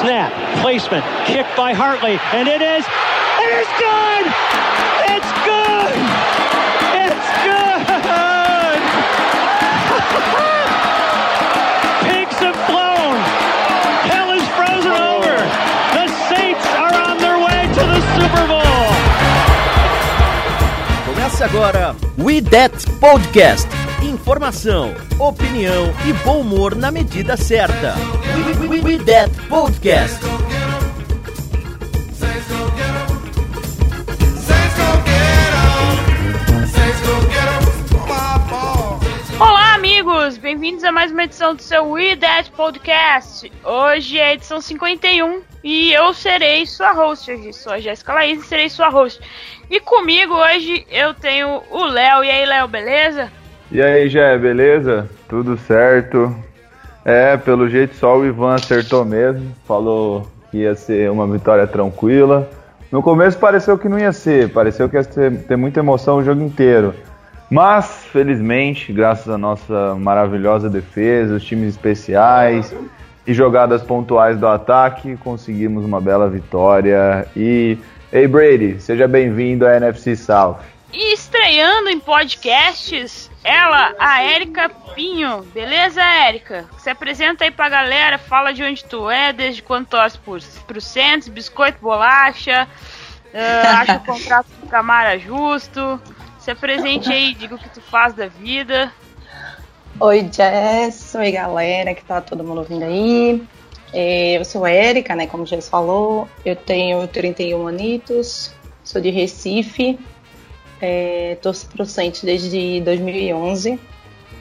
Snap, placement, kick by Hartley, and it is, it is good! It's good! It's good! Começa agora We That Podcast. Informação, opinião e bom humor na medida certa. We, we, we, we That Podcast. Olá, amigos! Bem-vindos a mais uma edição do seu We That Podcast. Hoje é edição 51 e eu serei sua host hoje. Sou a Jéssica Laís e serei sua host. E comigo hoje eu tenho o Léo. E aí, Léo, beleza? E aí, Jé, beleza? Tudo certo? É, pelo jeito só o Ivan acertou mesmo. Falou que ia ser uma vitória tranquila. No começo pareceu que não ia ser, pareceu que ia ter, ter muita emoção o jogo inteiro. Mas, felizmente, graças à nossa maravilhosa defesa, os times especiais e jogadas pontuais do ataque, conseguimos uma bela vitória. E, ei Brady, seja bem-vindo à NFC South. E estreando em podcasts, ela, a Érica Pinho. Beleza, Érica? Se apresenta aí pra galera, fala de onde tu é, desde quando torce por, pro Santos, biscoito, bolacha, uh, acha o contrato do Camara justo. Se apresente aí, diga o que tu faz da vida. Oi, Jess. Oi, galera que tá todo mundo ouvindo aí. É, Eu sou a Érica, né? Como o Jess falou. Eu tenho 31 anitos, sou de Recife. É, torço pro Santos desde 2011.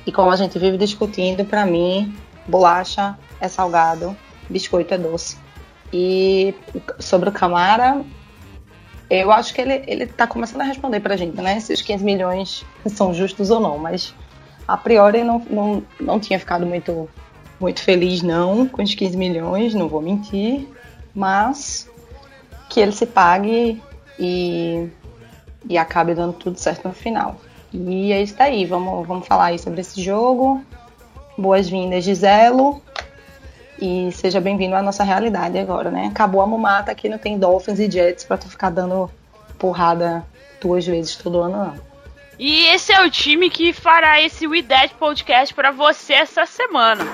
E como a gente vive discutindo, pra mim, bolacha é salgado, biscoito é doce. E sobre o Camara, eu acho que ele, ele tá começando a responder pra gente, né? Se os 15 milhões são justos ou não, mas a priori não, não, não tinha ficado muito, muito feliz, não, com os 15 milhões, não vou mentir, mas que ele se pague e, e acabe dando tudo certo no final. E é isso daí, vamos, vamos falar aí sobre esse jogo. Boas-vindas, Giselo. E seja bem-vindo à nossa realidade agora, né? Acabou a mumata aqui, não tem Dolphins e Jets pra tu ficar dando porrada duas vezes todo ano, não. E esse é o time que fará esse We That Podcast pra você essa semana.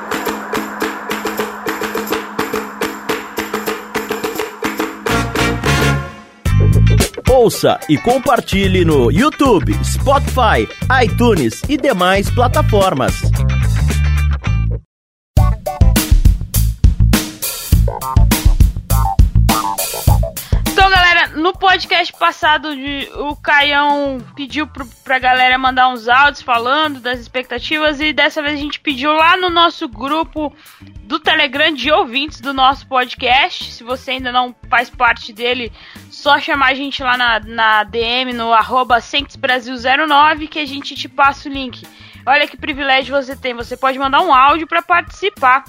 Ouça e compartilhe no YouTube, Spotify, iTunes e demais plataformas. Galera, no podcast passado o Caião pediu pro, pra galera mandar uns áudios falando das expectativas e dessa vez a gente pediu lá no nosso grupo do Telegram de ouvintes do nosso podcast. Se você ainda não faz parte dele, só chamar a gente lá na, na DM no arroba Brasil09 que a gente te passa o link. Olha que privilégio você tem, você pode mandar um áudio para participar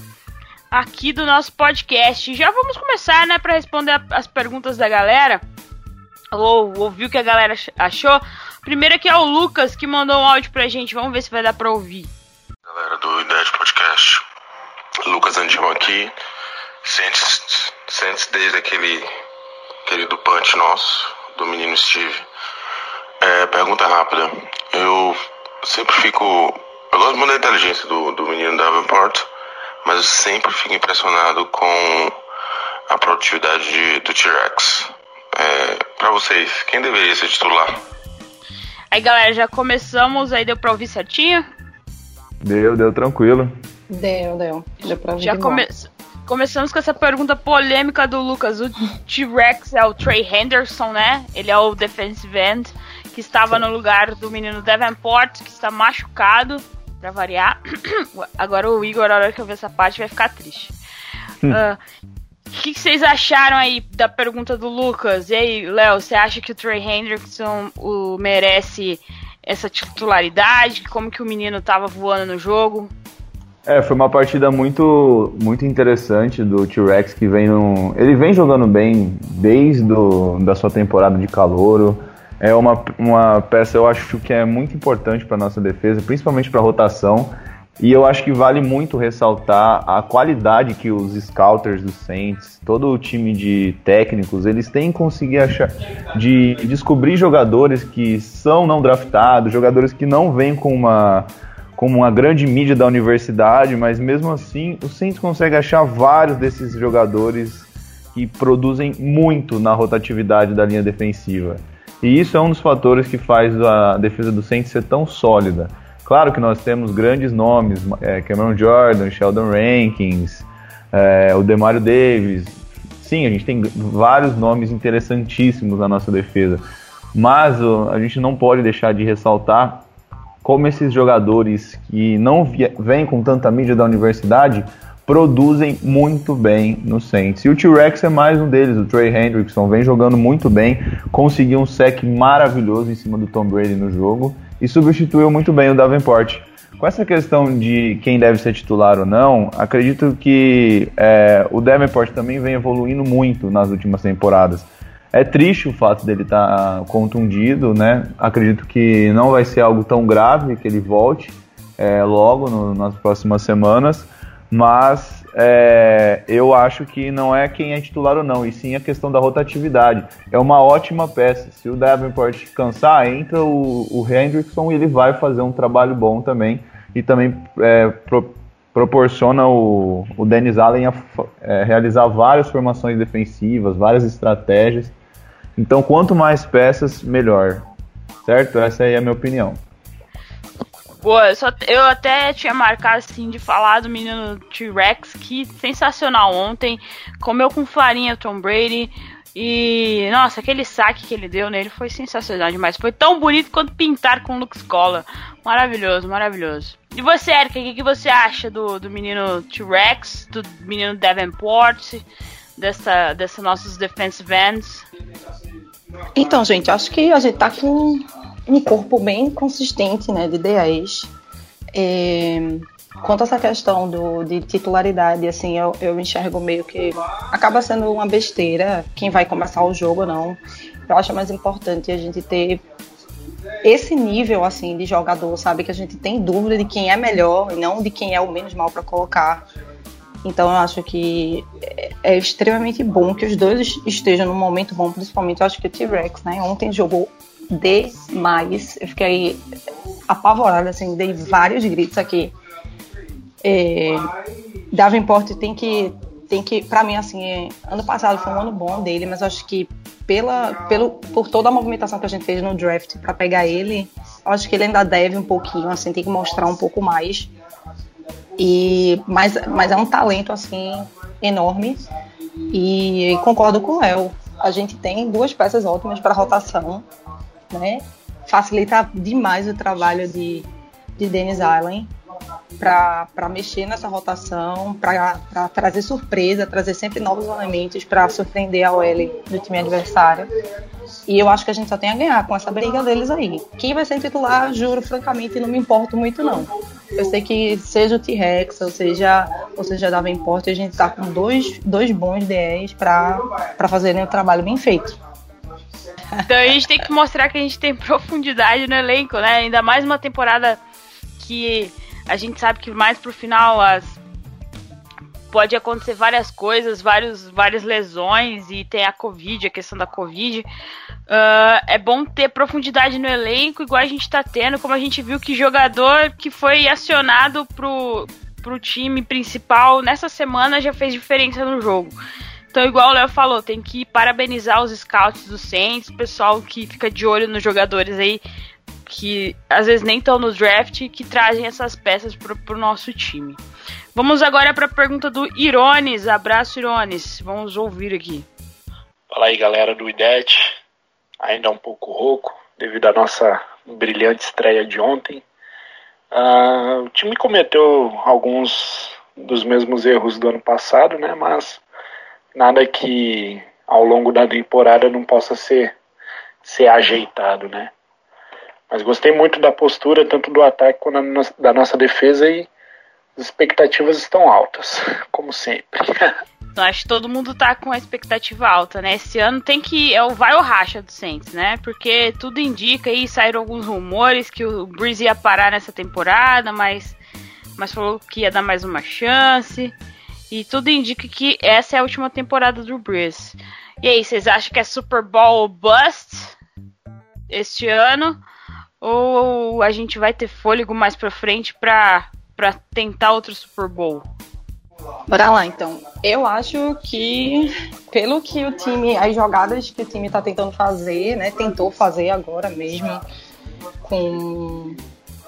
aqui do nosso podcast. Já vamos começar, né, para responder as perguntas da galera. Ou ouvir o que a galera ach- achou. Primeiro aqui é o Lucas que mandou um áudio pra gente. Vamos ver se vai dar pra ouvir. Galera do Ideia de Podcast, Lucas Andilma aqui, Sentes, Sentes desde aquele querido punch nosso, do menino Steve. É, pergunta rápida, eu sempre fico, eu gosto muito da inteligência do, do menino Davenport, mas eu sempre fico impressionado com a produtividade de- do T-Rex. É, pra vocês, quem deveria ser titular? Aí, galera, já começamos. Aí deu pra ouvir certinho? Deu, deu tranquilo. Deu, deu. Deu pra ouvir Já come... começamos com essa pergunta polêmica do Lucas. O T-Rex é o Trey Henderson, né? Ele é o defensive end que estava no lugar do menino Davenport, que está machucado, pra variar. Agora o Igor, na hora que eu ver essa parte, vai ficar triste. Ah, O que, que vocês acharam aí da pergunta do Lucas? E aí, Léo, você acha que o Trey Hendrickson o, merece essa titularidade? Como que o menino tava voando no jogo? É, foi uma partida muito, muito interessante do T-Rex que vem no, ele vem jogando bem desde do, da sua temporada de calouro. É uma, uma peça eu acho que é muito importante para nossa defesa, principalmente para rotação. E eu acho que vale muito ressaltar a qualidade que os scouters do Saints, todo o time de técnicos, eles têm conseguido achar de descobrir jogadores que são não draftados, jogadores que não vêm com uma com uma grande mídia da universidade, mas mesmo assim o Saints consegue achar vários desses jogadores que produzem muito na rotatividade da linha defensiva. E isso é um dos fatores que faz a defesa do Saints ser tão sólida. Claro que nós temos grandes nomes, é, Cameron Jordan, Sheldon Rankins, é, o Demario Davis. Sim, a gente tem vários nomes interessantíssimos na nossa defesa. Mas a gente não pode deixar de ressaltar como esses jogadores que não vêm com tanta mídia da universidade produzem muito bem no Saints. E o T-Rex é mais um deles, o Trey Hendrickson vem jogando muito bem, conseguiu um sec maravilhoso em cima do Tom Brady no jogo e substituiu muito bem o Davenport. Com essa questão de quem deve ser titular ou não, acredito que é, o Davenport também vem evoluindo muito nas últimas temporadas. É triste o fato dele estar tá contundido, né? Acredito que não vai ser algo tão grave que ele volte é, logo no, nas próximas semanas, mas é, eu acho que não é quem é titular ou não, e sim a questão da rotatividade. É uma ótima peça. Se o Davenport cansar, entra o, o Hendrickson e ele vai fazer um trabalho bom também. E também é, pro, proporciona o, o Dennis Allen a é, realizar várias formações defensivas, várias estratégias. Então, quanto mais peças, melhor. Certo? Essa aí é a minha opinião. Boa, eu, só, eu até tinha marcado assim de falar do menino T-Rex, que sensacional ontem. Comeu com farinha Tom Brady. E, nossa, aquele saque que ele deu nele foi sensacional demais. Foi tão bonito quanto pintar com Lux Cola. Maravilhoso, maravilhoso. E você, Erika, o que, que você acha do, do menino T-Rex, do menino Davenport, dessa, dessa nossos defensive ends? Então, gente, acho que a gente tá com um corpo bem consistente, né, de 10. É, quanto a essa questão do, de titularidade, assim, eu, eu enxergo meio que acaba sendo uma besteira quem vai começar o jogo ou não. Eu acho mais importante a gente ter esse nível assim de jogador, sabe, que a gente tem dúvida de quem é melhor e não de quem é o menos mal para colocar. Então eu acho que é, é extremamente bom que os dois estejam num momento bom, principalmente eu acho que o T-Rex, né? Ontem jogou demais. Eu fiquei apavorada, assim, dei vários gritos aqui. É, Davenport tem que, tem que, para mim, assim, ano passado foi um ano bom dele, mas acho que pela, pelo, por toda a movimentação que a gente fez no draft para pegar ele, acho que ele ainda deve um pouquinho, assim, tem que mostrar um pouco mais. E, mas, mas é um talento, assim, enorme. E concordo com o Léo. A gente tem duas peças ótimas para rotação né? Facilita demais o trabalho de, de Dennis Allen para mexer nessa rotação, para trazer surpresa, trazer sempre novos elementos para surpreender a OL do time adversário. E eu acho que a gente só tem a ganhar com essa briga deles aí. Quem vai ser titular, juro, francamente, não me importo muito, não. Eu sei que seja o T-Rex, ou seja, ou seja Davenport, a gente tá com dois, dois bons DEs para fazerem o trabalho bem feito. Então a gente tem que mostrar que a gente tem profundidade no elenco, né? Ainda mais uma temporada que a gente sabe que mais pro final as pode acontecer várias coisas, vários, várias lesões e tem a Covid, a questão da Covid. Uh, é bom ter profundidade no elenco, igual a gente tá tendo, como a gente viu que jogador que foi acionado pro, pro time principal nessa semana já fez diferença no jogo. Então, igual o Léo falou, tem que parabenizar os scouts do Saints, o pessoal que fica de olho nos jogadores aí que às vezes nem estão no draft que trazem essas peças pro, pro nosso time. Vamos agora para a pergunta do Irones. Abraço, Irones. Vamos ouvir aqui. Fala aí, galera do IDET. Ainda um pouco rouco devido à nossa brilhante estreia de ontem. Uh, o time cometeu alguns dos mesmos erros do ano passado, né? Mas nada que ao longo da temporada não possa ser, ser ajeitado, né? Mas gostei muito da postura, tanto do ataque quanto da nossa defesa, e As expectativas estão altas, como sempre. Então, acho que todo mundo tá com a expectativa alta, né? Esse ano tem que. É o vai ou racha do Saints, né? Porque tudo indica aí, saíram alguns rumores que o Breeze ia parar nessa temporada, mas, mas falou que ia dar mais uma chance. E tudo indica que essa é a última temporada do Breeze. E aí, vocês acham que é Super Bowl bust este ano? Ou a gente vai ter fôlego mais pra frente pra, pra tentar outro Super Bowl? Bora lá, então. Eu acho que, pelo que o time, as jogadas que o time tá tentando fazer, né? Tentou fazer agora mesmo com,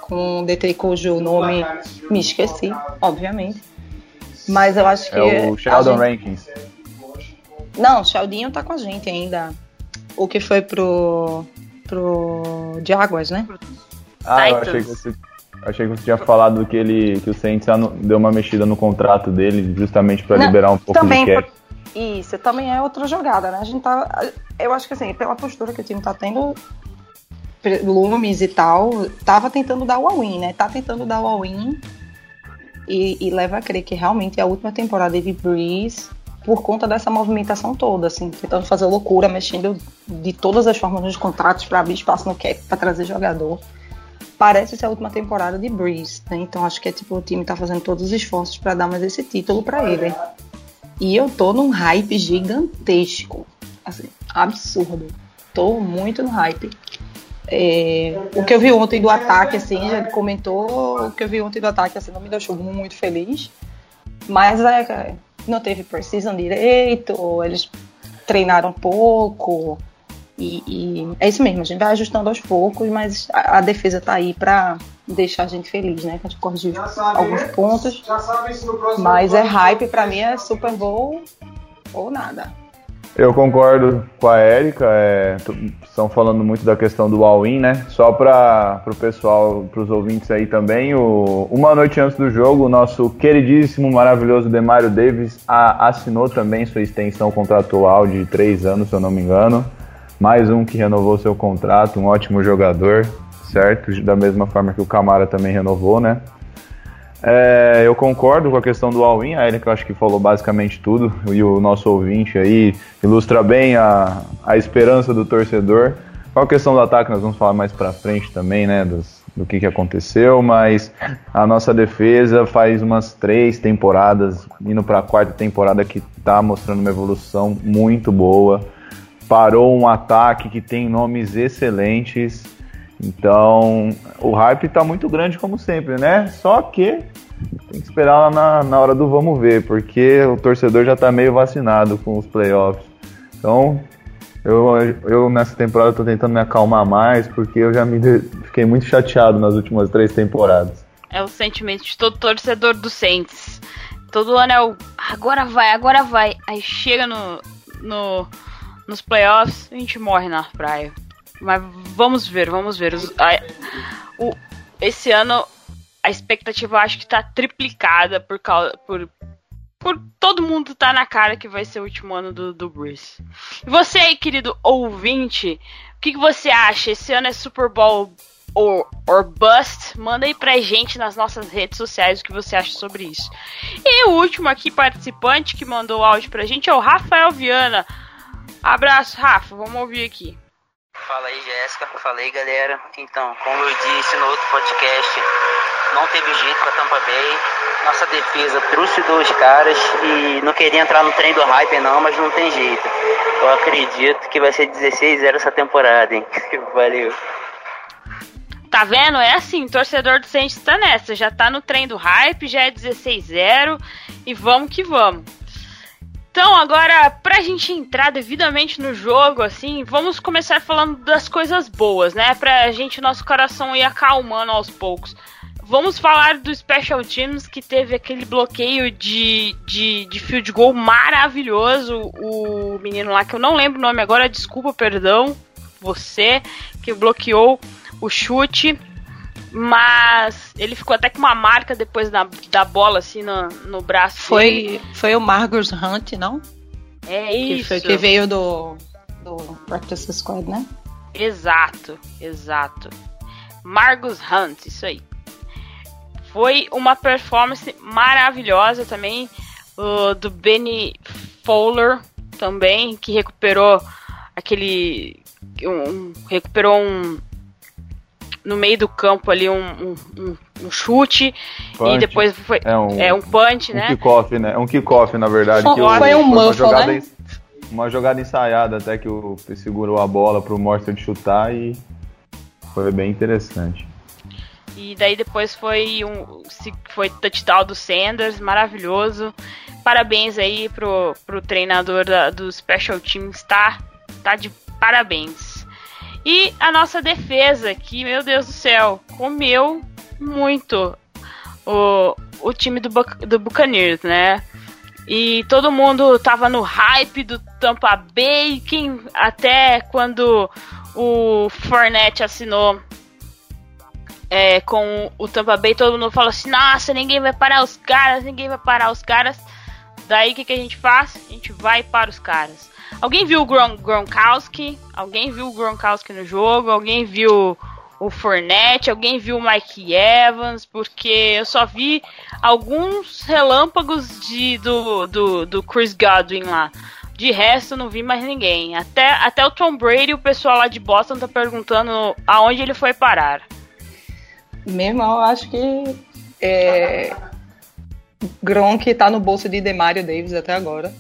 com o DT cujo nome me esqueci, obviamente. Mas eu acho que. É o Sheldon gente- Rankins. Não, o Sheldinho tá com a gente ainda. O que foi pro. pro Jaguars, né? Ah, eu achei que você, eu achei que você tinha falado que ele que o Saints deu uma mexida no contrato dele justamente para liberar um pouco também de cap. Isso, também é outra jogada, né? A gente tá. Eu acho que assim, pela postura que o time tá tendo, lumes e tal, tava tentando dar o all-in, né? Tá tentando dar o all-in e, e leva a crer que realmente é a última temporada de Breeze por conta dessa movimentação toda, assim, tentando fazer loucura, mexendo de todas as formas nos contratos para abrir espaço no cap para trazer jogador. Parece ser a última temporada de Breeze, né? Então acho que é tipo o time tá fazendo todos os esforços para dar mais esse título para ele. E eu tô num hype gigantesco. Assim, absurdo. Tô muito no hype. É, o que eu vi ontem do ataque, assim, já comentou. O que eu vi ontem do ataque, assim, não me deixou muito feliz. Mas é, não teve precisão direito, eles treinaram pouco. E, e é isso mesmo, a gente vai ajustando aos poucos, mas a, a defesa tá aí pra deixar a gente feliz, né? Que a gente corrigiu alguns pontos. Mas é hype, pra mim é Super Bowl ou nada. Eu concordo com a Erika, é, estão falando muito da questão do all-in, né? Só para o pessoal, para os ouvintes aí também, o, uma noite antes do jogo, o nosso queridíssimo, maravilhoso Demario Davis a- assinou também sua extensão contratual de três anos, se eu não me engano. Mais um que renovou seu contrato, um ótimo jogador, certo? Da mesma forma que o Camara também renovou, né? É, eu concordo com a questão do all-in, a Erika acho que falou basicamente tudo, e o nosso ouvinte aí ilustra bem a, a esperança do torcedor. Com a questão do ataque, nós vamos falar mais pra frente também, né, dos- do que, que aconteceu, mas a nossa defesa faz umas três temporadas, indo pra quarta temporada, que tá mostrando uma evolução muito boa. Parou um ataque que tem nomes excelentes. Então, o hype tá muito grande como sempre, né? Só que tem que esperar na, na hora do vamos ver, porque o torcedor já tá meio vacinado com os playoffs. Então, eu, eu nessa temporada tô tentando me acalmar mais, porque eu já me fiquei muito chateado nas últimas três temporadas. É o sentimento de todo torcedor do Saints. Todo ano é o agora vai, agora vai. Aí chega no, no nos playoffs, a gente morre na praia. Mas vamos ver, vamos ver. Os- a- o, esse ano a expectativa acho que tá triplicada por causa por por todo mundo tá na cara que vai ser o último ano do, do Bruce. E você aí, querido ouvinte, o que, que você acha? Esse ano é Super Bowl or, or Bust? Manda aí pra gente nas nossas redes sociais o que você acha sobre isso. E o último aqui participante que mandou o áudio pra gente é o Rafael Viana. Abraço, Rafa, vamos ouvir aqui. Fala aí, Jéssica. Fala aí, galera. Então, como eu disse no outro podcast, não teve jeito pra Tampa Bay. Nossa defesa trucidou os caras e não queria entrar no trem do hype não, mas não tem jeito. Eu acredito que vai ser 16-0 essa temporada, hein? Valeu. Tá vendo? É assim, torcedor do Saints tá nessa. Já tá no trem do hype, já é 16-0 e vamos que vamos. Então, agora, pra gente entrar devidamente no jogo, assim, vamos começar falando das coisas boas, né? Pra gente, nosso coração ir acalmando aos poucos. Vamos falar do Special Teams, que teve aquele bloqueio de, de, de field goal maravilhoso. O menino lá, que eu não lembro o nome agora, desculpa, perdão, você, que bloqueou o chute. Mas ele ficou até com uma marca depois da, da bola, assim, no, no braço. dele. Foi, foi o Margus Hunt, não? É Que, isso. foi, que veio do, do Practice Squad, né? Exato, exato. Margus Hunt, isso aí. Foi uma performance maravilhosa também uh, do Benny Fowler também, que recuperou aquele. Um, recuperou um. No meio do campo ali um, um, um chute punch. e depois foi é um, é um punch, um né? Kickoff, né? Um kickoff, na verdade. Foi, que o, foi um uma jogada, né? Uma jogada ensaiada até que o segurou a bola pro Mostert chutar e foi bem interessante. E daí depois foi um foi touchdown do Sanders, maravilhoso. Parabéns aí pro, pro treinador da, do Special Teams, tá? Tá de parabéns. E a nossa defesa, que, meu Deus do céu, comeu muito o, o time do, do Buccaneers, né? E todo mundo tava no hype do Tampa Bay, quem, até quando o Fournette assinou é, com o Tampa Bay, todo mundo falou assim: nossa, ninguém vai parar os caras, ninguém vai parar os caras. Daí o que, que a gente faz? A gente vai para os caras. Alguém viu o Gron Gronkowski? Alguém viu o Gronkowski no jogo? Alguém viu o Fournette? Alguém viu o Mike Evans? Porque eu só vi alguns relâmpagos de, do, do, do Chris Godwin lá. De resto, não vi mais ninguém. Até, até o Tom Brady, o pessoal lá de Boston tá perguntando aonde ele foi parar. Meu irmão, acho que é, Gronk tá no bolso de Demario Davis até agora.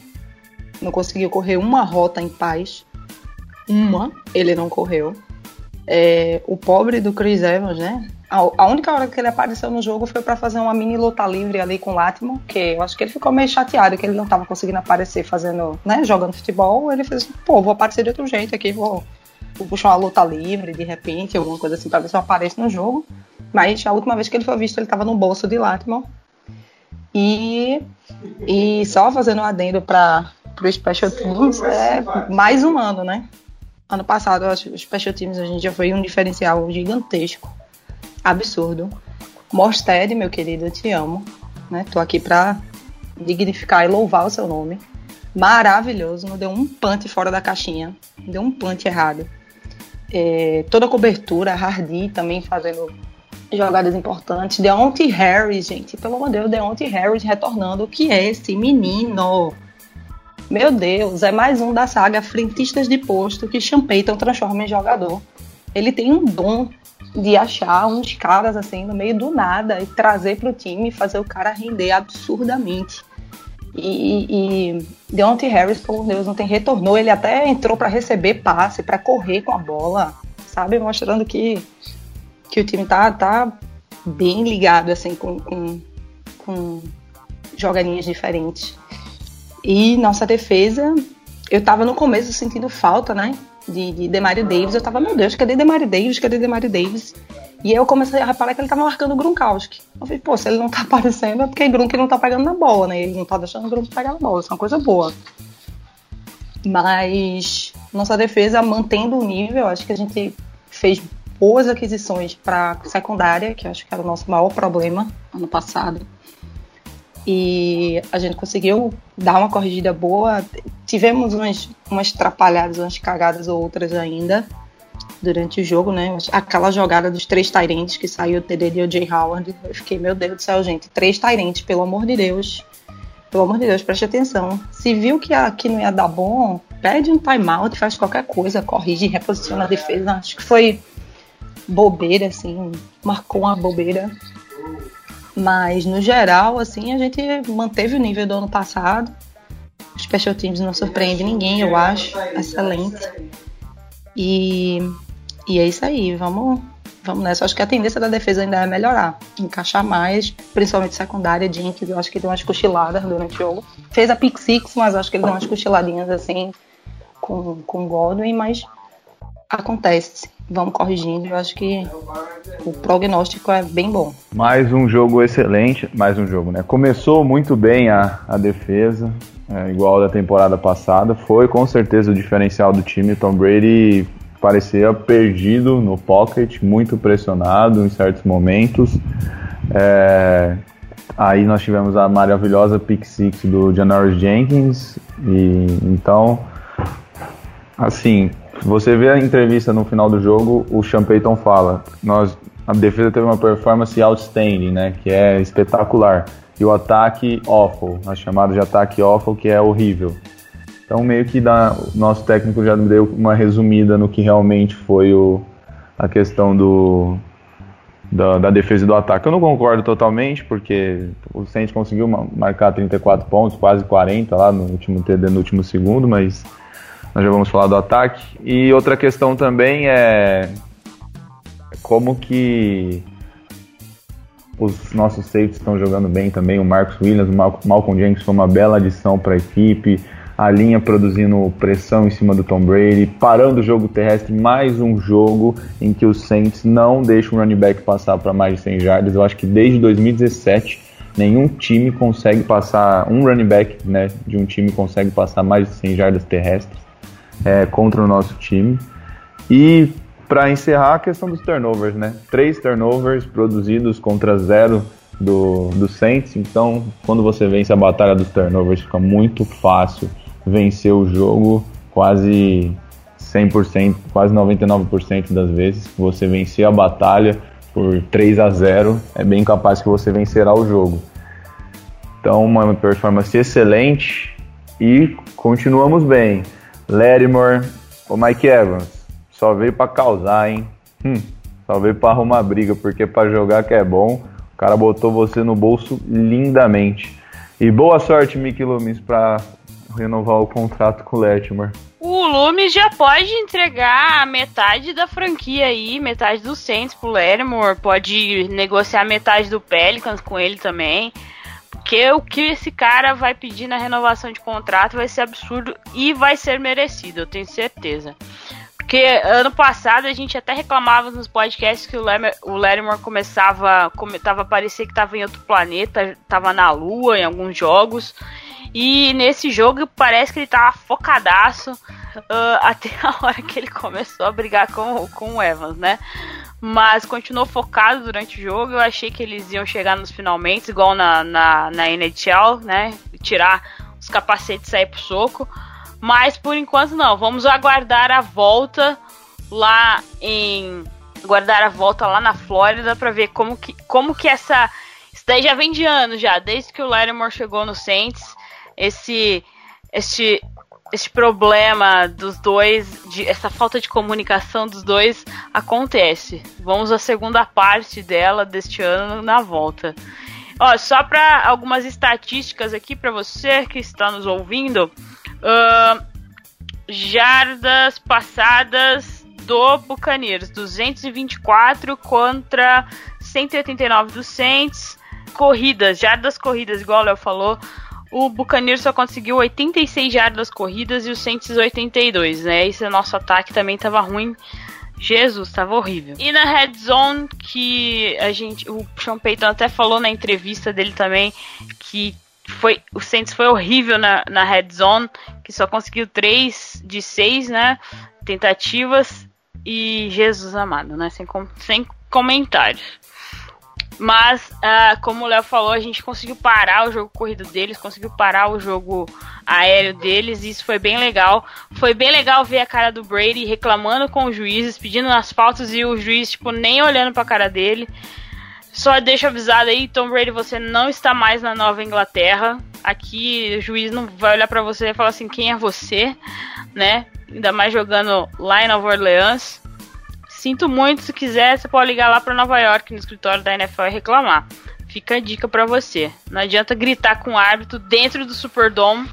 Não conseguiu correr uma rota em paz. Uma, ele não correu. É, o pobre do Chris Evans, né? A, a, única hora que ele apareceu no jogo foi para fazer uma mini luta livre ali com o Latimo, que eu acho que ele ficou meio chateado que ele não tava conseguindo aparecer fazendo, né, jogando futebol. Ele fez, pô, vou aparecer de outro jeito aqui, vou, vou puxar uma luta livre de repente, alguma coisa assim, pra ver se eu apareço no jogo. Mas a última vez que ele foi visto, ele tava no bolso de Latimo. E, e só fazendo um adendo para o Special Teams, é mais um ano, né? Ano passado, o Special Teams a gente já foi um diferencial gigantesco, absurdo. Mosted, meu querido, eu te amo. Né? Tô aqui para dignificar e louvar o seu nome. Maravilhoso, não deu um punch fora da caixinha, não deu um punch errado. É, toda a cobertura, Hardy também fazendo jogadas importantes. Deontay Harris, gente, pelo amor de Deus, Deontay Harris retornando. O que é esse menino? Meu Deus, é mais um da saga Frentistas de Posto que Sean Payton transforma em jogador. Ele tem um dom de achar uns caras assim no meio do nada e trazer para o time e fazer o cara render absurdamente. E, e Deontay Harris, pelo Deus, não tem retornou. Ele até entrou para receber passe, para correr com a bola, sabe? Mostrando que que o time tá, tá bem ligado, assim, com, com, com jogadinhas diferentes. E nossa defesa, eu tava no começo sentindo falta, né? De, de Demario Davis. Eu tava, meu Deus, cadê Demario Davis? Cadê Demario Davis? E aí eu comecei a reparar que ele tava marcando o Gronkowski. Eu falei, pô, se ele não tá aparecendo é porque Grunk não tá pegando na bola, né? Ele não tá deixando o Grunk pegar na bola. Isso é uma coisa boa. Mas nossa defesa mantendo o nível, acho que a gente fez boas aquisições para secundária, que acho que era o nosso maior problema ano passado. E a gente conseguiu dar uma corrigida boa. Tivemos umas, umas trapalhadas, umas cagadas ou outras ainda durante o jogo, né? Aquela jogada dos três Tyrants que saiu o TD de O.J. Howard. Eu fiquei, meu Deus do céu, gente. Três Tyrants, pelo amor de Deus. Pelo amor de Deus, preste atenção. Se viu que aqui não ia dar bom, pede um timeout, faz qualquer coisa, corrige, reposiciona a defesa. Acho que foi bobeira, assim, marcou uma bobeira. Mas no geral, assim, a gente manteve o nível do ano passado. O Special Teams não surpreende ninguém, eu acho. Excelente. E, e é isso aí, vamos, vamos nessa. Acho que a tendência da defesa ainda é melhorar, encaixar mais, principalmente secundária. Jenkins, eu acho que deu umas cochiladas durante o jogo. Fez a pick six, mas acho que ele deu umas cochiladinhas assim com, com o Godwin, mas acontece vamos corrigindo. Eu acho que o prognóstico é bem bom. Mais um jogo excelente, mais um jogo, né? Começou muito bem a, a defesa, é, igual da temporada passada. Foi com certeza o diferencial do time. Tom Brady parecia perdido no pocket, muito pressionado em certos momentos. É, aí nós tivemos a maravilhosa pick six do Janoris Jenkins e então assim você vê a entrevista no final do jogo, o Sean Payton fala: Nós a defesa teve uma performance outstanding, né? Que é espetacular. E o ataque awful, a chamada de ataque awful, que é horrível. Então meio que dá, o nosso técnico já deu uma resumida no que realmente foi o, a questão do, da, da, defesa e do ataque. Eu não concordo totalmente, porque o Saints conseguiu marcar 34 pontos, quase 40 lá no último TD no último segundo, mas nós já vamos falar do ataque. E outra questão também é como que os nossos safeties estão jogando bem também. O Marcos Williams, o Malcolm Jenkins foi uma bela adição para a equipe. A linha produzindo pressão em cima do Tom Brady, parando o jogo terrestre. Mais um jogo em que os Saints não deixam o running back passar para mais de 100 jardas. Eu acho que desde 2017 nenhum time consegue passar, um running back né, de um time consegue passar mais de 100 jardas terrestres é, contra o nosso time. E para encerrar a questão dos turnovers, né? Três turnovers produzidos contra zero do, do Saints. Então, quando você vence a batalha dos turnovers, fica muito fácil vencer o jogo. Quase 100%, quase 99% das vezes. Você vencer a batalha por 3 a 0 é bem capaz que você vencerá o jogo. Então, uma performance excelente e continuamos bem. Lattimore, o Mike Evans, só veio para causar, hein? Hum, só veio para arrumar briga, porque para jogar que é bom, o cara botou você no bolso lindamente. E boa sorte, Mickey Loomis, para renovar o contrato com o Latimer. O Loomis já pode entregar metade da franquia aí, metade do Saints pro Lattimore, pode negociar metade do Pelicans com ele também. Porque o que esse cara vai pedir na renovação de contrato vai ser absurdo e vai ser merecido, eu tenho certeza. Porque ano passado a gente até reclamava nos podcasts que o, Lattimore começava, começava a parecer que estava em outro planeta, estava na lua em alguns jogos. E nesse jogo parece que ele tava focadaço uh, até a hora que ele começou a brigar com, com o Evans, né? mas continuou focado durante o jogo. Eu achei que eles iam chegar nos finalmente, igual na, na, na NHL, né? Tirar os capacetes e sair pro soco. Mas por enquanto não. Vamos aguardar a volta lá em. Aguardar a volta lá na Flórida para ver como que, como que essa. Isso daí já vem de anos já, desde que o Lattimore chegou no Saints. Esse. Esse esse problema dos dois, de, essa falta de comunicação dos dois acontece. Vamos à segunda parte dela deste ano na volta. Ó, só para algumas estatísticas aqui para você que está nos ouvindo. Uh, jardas passadas do Buccaneers, 224 contra 189 do Saints. Corridas, jardas corridas, igual o Léo falou, o Buccaneers só conseguiu 86 jardas corridas e o Saints 82, né? Esse nosso ataque também tava ruim. Jesus, tava horrível. E na Red Zone, que a gente. O Sean Payton até falou na entrevista dele também que foi, o Saints foi horrível na, na Red Zone, que só conseguiu 3 de 6, né? Tentativas. E Jesus amado, né? Sem, com, sem comentários. Mas, uh, como o Léo falou, a gente conseguiu parar o jogo corrido deles, conseguiu parar o jogo aéreo deles, e isso foi bem legal. Foi bem legal ver a cara do Brady reclamando com os juízes, pedindo as faltas e o juiz, tipo, nem olhando pra cara dele. Só deixa avisado aí, Tom Brady, você não está mais na Nova Inglaterra. Aqui o juiz não vai olhar para você e falar assim, quem é você, né? Ainda mais jogando lá em Nova Orleans. Sinto muito, se quiser, você pode ligar lá para Nova York, no escritório da NFL e reclamar. Fica a dica para você. Não adianta gritar com o árbitro dentro do Superdome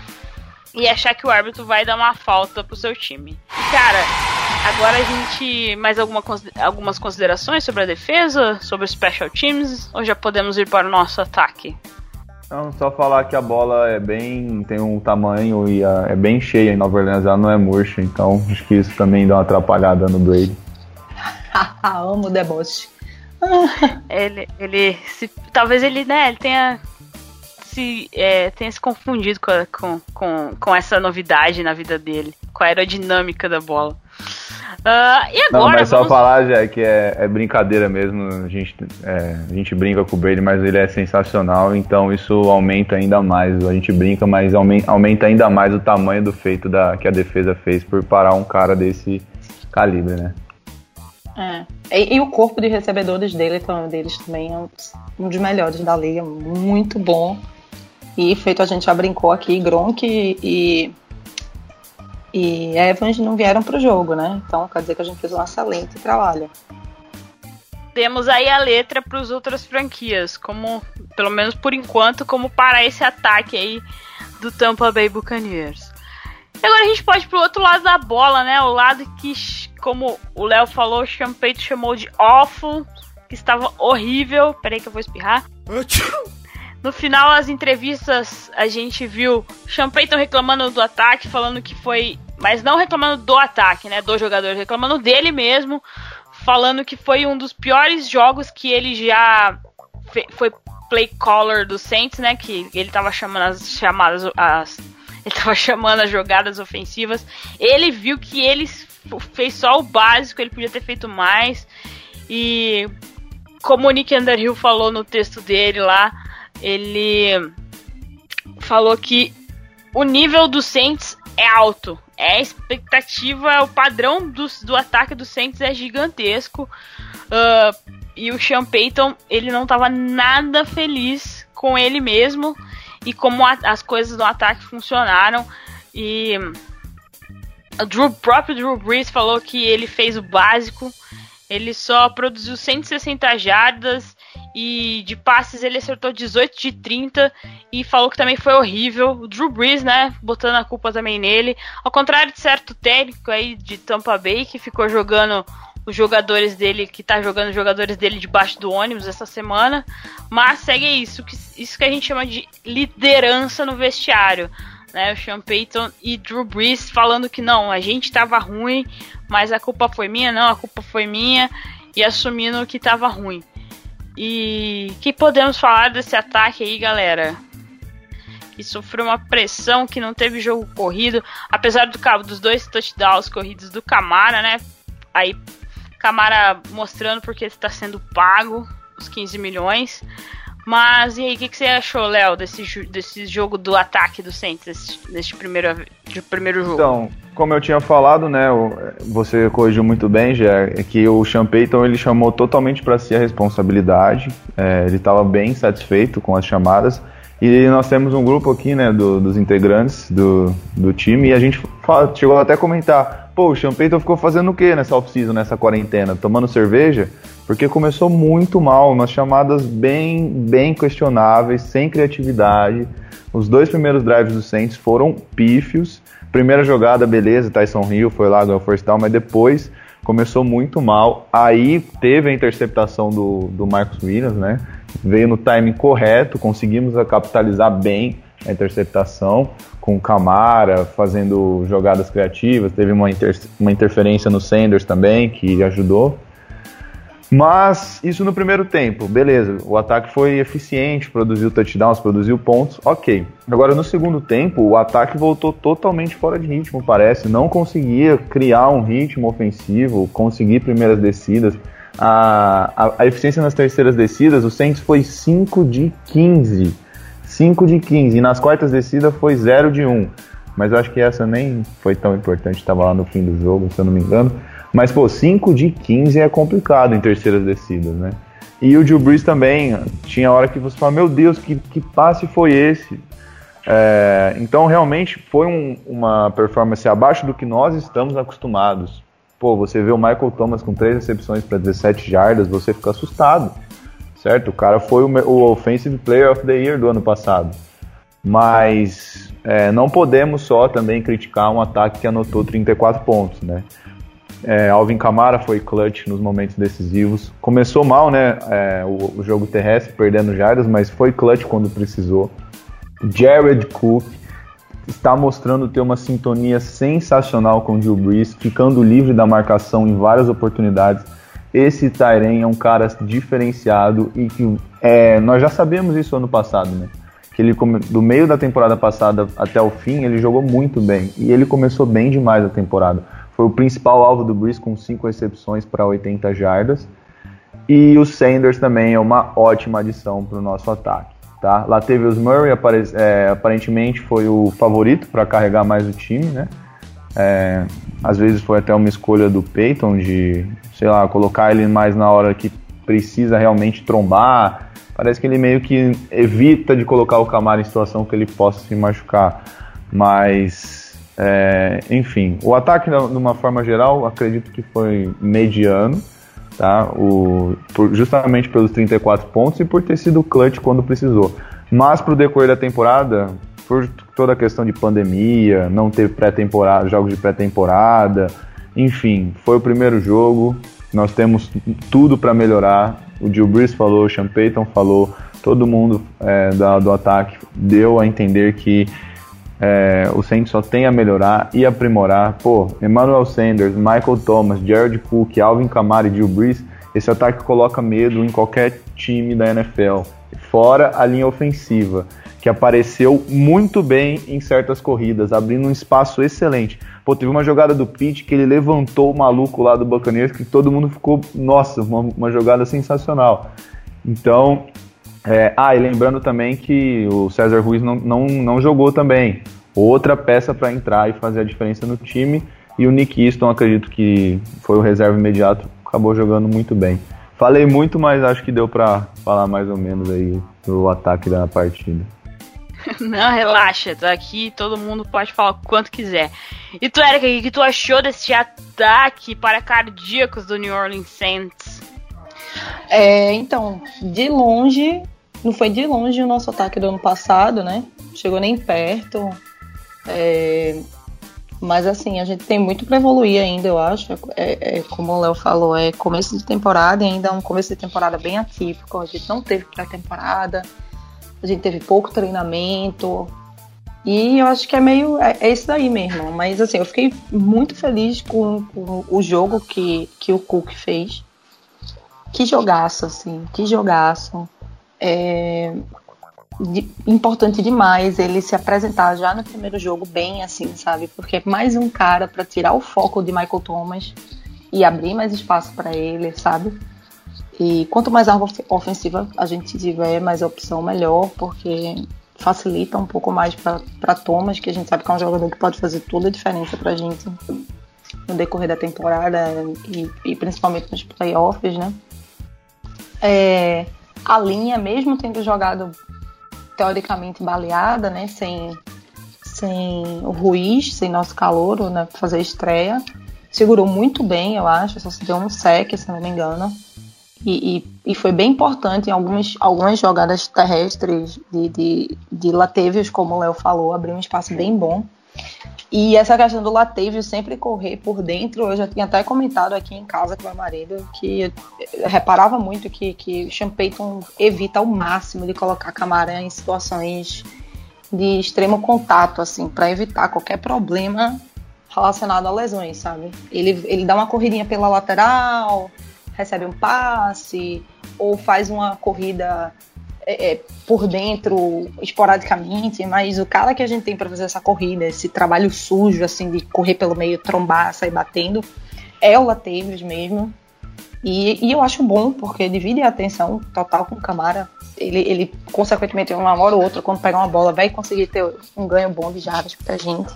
e achar que o árbitro vai dar uma falta pro seu time. Cara, agora a gente. Mais alguma, algumas considerações sobre a defesa, sobre os special teams, ou já podemos ir para o nosso ataque? Não, só falar que a bola é bem. tem um tamanho e é bem cheia em Nova Orleans, ela não é murcha, então acho que isso também dá uma atrapalhada no Brady. Amo o deboche. ele, ele se, talvez ele, né, ele tenha se, é, tenha se confundido com, a, com, com, com essa novidade na vida dele, com a aerodinâmica da bola. Uh, e agora, Não, mas só vamos... falar, já que é, é, brincadeira mesmo. A gente, é, a gente brinca com o Brady, mas ele é sensacional, então isso aumenta ainda mais. A gente brinca, mas aumenta, aumenta ainda mais o tamanho do feito da, que a defesa fez por parar um cara desse calibre, né? É. E, e, o corpo de recebedores dele, deles também é um, dos melhores da liga, muito bom. E feito a gente já brincou aqui, Gronk e, e Evans não vieram para o jogo, né? Então quer dizer que a gente fez um excelente trabalho. Temos aí a letra para as outras franquias, como pelo menos por enquanto, como parar esse ataque aí do Tampa Bay Buccaneers. Agora a gente pode ir pro outro lado da bola, né? O lado que, como o Léo falou, o Champeito chamou de awful, que estava horrível. Peraí que eu vou espirrar. No final das entrevistas, a gente viu Champeyton reclamando do ataque, falando que foi. Mas não reclamando do ataque, né? Do jogador, reclamando dele mesmo, falando que foi um dos piores jogos que ele já foi play caller do Saints, né? Que ele tava chamando as chamadas. As, ele tava chamando as jogadas ofensivas. Ele viu que ele fez só o básico, ele podia ter feito mais. E como o Nick Underhill falou no texto dele lá, ele falou que o nível do Saints é alto. É a expectativa, o padrão do, do ataque do Saints é gigantesco. Uh, e o Sean Payton, ele não estava nada feliz com ele mesmo e como a, as coisas do ataque funcionaram. E o Drew, próprio Drew Brees falou que ele fez o básico. Ele só produziu 160 jardas e de passes ele acertou 18 de 30 e falou que também foi horrível. O Drew Brees, né, botando a culpa também nele. Ao contrário de certo técnico aí de Tampa Bay que ficou jogando os jogadores dele, que tá jogando os jogadores dele debaixo do ônibus essa semana. Mas segue isso, isso que a gente chama de liderança no vestiário. Né, o Sean Payton e Drew Brees falando que não, a gente tava ruim, mas a culpa foi minha, não, a culpa foi minha, e assumindo que tava ruim. E que podemos falar desse ataque aí, galera? Que sofreu uma pressão, que não teve jogo corrido, apesar do dos dois touchdowns corridos do Camara, né? Aí Camara mostrando porque está sendo pago os 15 milhões. Mas e aí, o que, que, você achou, Léo, desse, desse jogo do ataque do Saints, neste primeiro, de primeiro jogo? Então, como eu tinha falado, né, você corrigiu muito bem, já é que o Sean Payton, ele chamou totalmente para si a responsabilidade, é, ele estava bem satisfeito com as chamadas, e nós temos um grupo aqui, né, do, dos integrantes do, do time, e a gente fala, chegou até a comentar, pô, o Sean ficou fazendo o que nessa off-season, nessa quarentena? Tomando cerveja? Porque começou muito mal, umas chamadas bem, bem questionáveis, sem criatividade. Os dois primeiros drives do Saints foram pífios. Primeira jogada, beleza, Tyson Hill foi lá, ganhou first down, mas depois começou muito mal. Aí teve a interceptação do, do Marcos Williams, né? Veio no timing correto, conseguimos capitalizar bem a interceptação com o Camara fazendo jogadas criativas. Teve uma, inter, uma interferência no Sanders também que ajudou. Mas isso no primeiro tempo, beleza. O ataque foi eficiente, produziu touchdowns, produziu pontos, ok. Agora no segundo tempo, o ataque voltou totalmente fora de ritmo, parece. Não conseguia criar um ritmo ofensivo, conseguir primeiras descidas. A, a, a eficiência nas terceiras descidas, o Saints foi 5 de 15. 5 de 15. E nas quartas descidas foi 0 de 1. Mas eu acho que essa nem foi tão importante, estava lá no fim do jogo, se eu não me engano. Mas, pô, 5 de 15 é complicado em terceiras descidas, né? E o Drew Brees também, tinha hora que você fala, meu Deus, que, que passe foi esse? É, então, realmente, foi um, uma performance abaixo do que nós estamos acostumados. Pô, você vê o Michael Thomas com 3 recepções para 17 jardas, você fica assustado, certo? O cara foi o, o Offensive Player of the Year do ano passado. Mas é, não podemos só também criticar um ataque que anotou 34 pontos, né? É, Alvin Kamara foi clutch nos momentos decisivos. Começou mal, né? É, o, o, jogo terrestre, perdendo jardas, mas foi clutch quando precisou. Jared Cook está mostrando ter uma sintonia sensacional com o Drew Brees, ficando livre da marcação em várias oportunidades. Esse Tyren é um cara diferenciado e que é, nós já sabemos isso ano passado, né? Que ele do meio da temporada passada até o fim ele jogou muito bem e ele começou bem demais a temporada foi o principal alvo do Brees com 5 recepções para 80 jardas. E o Sanders também é uma ótima adição para o nosso ataque. Tá? Lá teve os Murray, é, aparentemente foi o favorito para carregar mais o time, né? É, às vezes foi até uma escolha do Peyton de, sei lá, colocar ele mais na hora que precisa realmente trombar. Parece que ele meio que evita de colocar o Camara em situação que ele possa se machucar. Mas, é, enfim, o ataque, de uma forma geral, acredito que foi mediano, tá? O, por, justamente pelos 34 pontos e por ter sido clutch quando precisou. Mas para o decorrer da temporada, por toda a questão de pandemia, não ter pré-temporada, jogos de pré-temporada, enfim, foi o primeiro jogo. Nós temos tudo para melhorar. O Gil Brees falou, o Sean Payton falou, todo mundo é, da, do ataque deu a entender que é, o Saints só tem a melhorar e aprimorar. Pô, Emmanuel Sanders, Michael Thomas, Jared Cook, Alvin Kamara e Gil Brees, esse ataque coloca medo em qualquer time da NFL. Fora a linha ofensiva que apareceu muito bem em certas corridas, abrindo um espaço excelente. Pô, teve uma jogada do Pitt que ele levantou o maluco lá do Buccaneers que todo mundo ficou, nossa, uma, uma jogada sensacional. Então, é, ah, e lembrando também que o César Ruiz não, não, não jogou também. Outra peça para entrar e fazer a diferença no time. E o Nick Easton, acredito que foi o reserva imediato, acabou jogando muito bem. Falei muito, mas acho que deu para falar mais ou menos aí do ataque da partida. Não, relaxa, tá aqui, todo mundo pode falar o quanto quiser. E tu, Erika, o que tu achou desse ataque para cardíacos do New Orleans Saints? É, então, de longe, não foi de longe o nosso ataque do ano passado, né? Chegou nem perto. É, mas assim, a gente tem muito para evoluir ainda, eu acho. É, é, como o Léo falou, é começo de temporada e ainda é um começo de temporada bem atípico. A gente não teve pré-temporada a gente teve pouco treinamento. E eu acho que é meio. É, é isso daí mesmo. Mas assim, eu fiquei muito feliz com, com, o jogo que, que o Cook fez. Que jogaço, assim, que jogaço. É de, importante demais ele se apresentar já no primeiro jogo bem assim, sabe? Porque é mais um cara para tirar o foco de Michael Thomas e abrir mais espaço para ele, sabe? E quanto mais arma ofensiva a gente tiver, mais opção melhor, porque facilita um pouco mais para Thomas, que a gente sabe que é um jogador que pode fazer toda a diferença para a gente no decorrer da temporada e, e principalmente nos playoffs, né? É, a linha, mesmo tendo jogado teoricamente baleada, né, sem, sem o Ruiz, sem nosso calor, né, fazer estreia, segurou muito bem, eu acho, só se deu um sec, se não me engano. E, e, e, foi bem importante em algumas, algumas jogadas terrestres de, de, de Latavius, como o Léo falou, abriu um espaço bem bom. E essa questão do Latavius sempre correr por dentro, eu já tinha até comentado aqui em casa com meu marido que eu reparava muito que, que Sean Payton evita ao máximo de colocar Camarã em situações de extremo contato, assim, para evitar qualquer problema relacionado a lesões, sabe? Ele, ele dá uma corridinha pela lateral, recebe um passe ou faz uma corrida é, é, por dentro esporadicamente, mas o cara que a gente tem para fazer essa corrida, esse trabalho sujo assim de correr pelo meio, trombar, sair batendo, é o Latavius mesmo. E, e, eu acho bom, porque divide a atenção total com o Camara. Ele, ele consequentemente, uma hora ou outra, quando pegar uma bola, vai conseguir ter um ganho bom de jardas pra gente.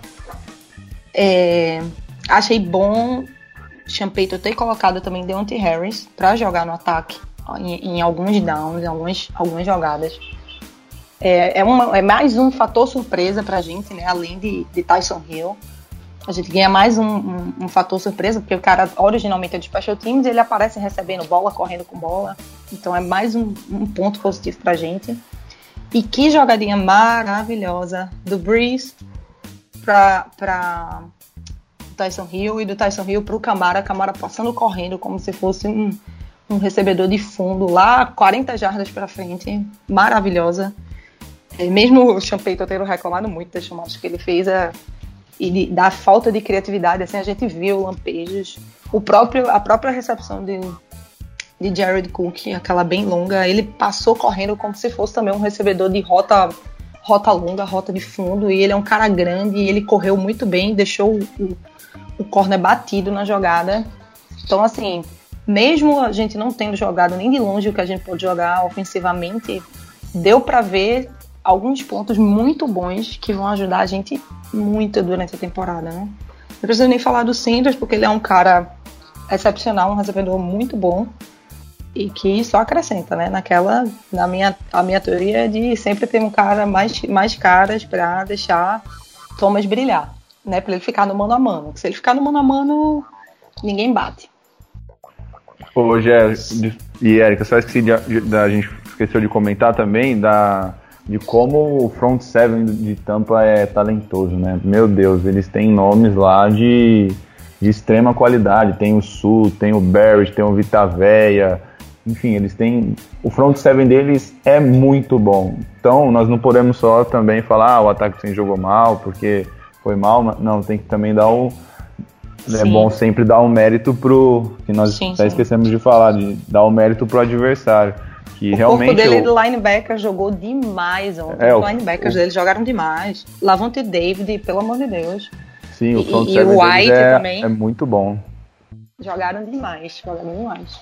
É, achei bom Champeito ter colocado também Deontay Harris para jogar no ataque em, em, alguns downs, em algumas, algumas jogadas. É, é, uma, é mais um fator surpresa para a gente, né? Além de, de Tyson Hill. A gente ganha mais um, um, um, fator surpresa, porque o cara originalmente é de special teams e ele aparece recebendo bola, correndo com bola. Então é mais um, um ponto positivo para a gente. E que jogadinha maravilhosa do Breeze para Tyson Hill e do Tyson Hill para o Camara, Camara passando correndo como se fosse um, um recebedor de fundo lá 40 jardas para frente, maravilhosa. É, mesmo o Champeito tendo reclamado muito das chamadas que ele fez é, e da falta de criatividade, assim a gente viu lampejos, o próprio a própria recepção de de Jared Cook, aquela bem longa, ele passou correndo como se fosse também um recebedor de rota rota longa, rota de fundo, e ele é um cara grande e ele correu muito bem, deixou o, o corner batido na jogada. Então, assim, mesmo a gente não tendo jogado nem de longe o que a gente pode jogar ofensivamente, deu para ver alguns pontos muito bons que vão ajudar a gente muito durante a temporada, né? Não preciso nem falar do Sanders, porque ele é um cara excepcional, um recebedor muito bom e que só acrescenta, né? Naquela, na minha, a minha teoria é de sempre ter um cara mais, mais caras para deixar Thomas brilhar, né? Para ele ficar no mano a mano. Se ele ficar no mano a mano, ninguém bate. Ô, Gé, e Erika, só esqueci de, a gente esqueceu de comentar também da de como o front seven de Tampa é talentoso, né? Meu Deus, eles têm nomes lá de, de extrema qualidade. Tem o Sul, tem o Barrett, tem o Vitaveia. Enfim, eles têm. O front seven deles é muito bom. Então, nós não podemos só também falar ah, o ataque sem jogou mal, porque foi mal. Não, tem que também dar o. É bom sempre dar o um mérito pro. Que nós sim, até sim. esquecemos de falar, de dar o um mérito pro adversário. Que o realmente corpo dele eu... linebacker jogou demais ontem. É, Os linebackers o... dele jogaram demais. Lavonte David, pelo amor de Deus. Sim, o front e, e o White é, também. É muito bom. Jogaram demais, jogaram demais.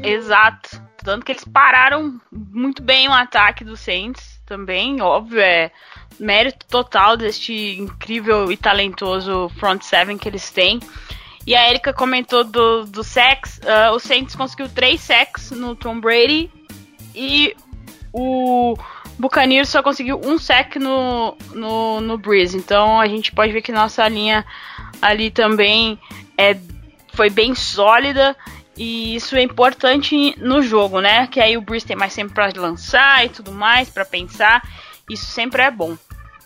Exato. Tanto que eles pararam muito bem o ataque do Saints também, óbvio, é mérito total deste incrível e talentoso front seven que eles têm. E a Erika comentou do, do sex. Uh, o Saints conseguiu três sacks no Tom Brady. E o Buccaneers só conseguiu um sack no, no, no Breeze. Então a gente pode ver que nossa linha ali também é, foi bem sólida. E isso é importante no jogo, né? Que aí o Breeze tem mais tempo para lançar e tudo mais, para pensar. Isso sempre é bom.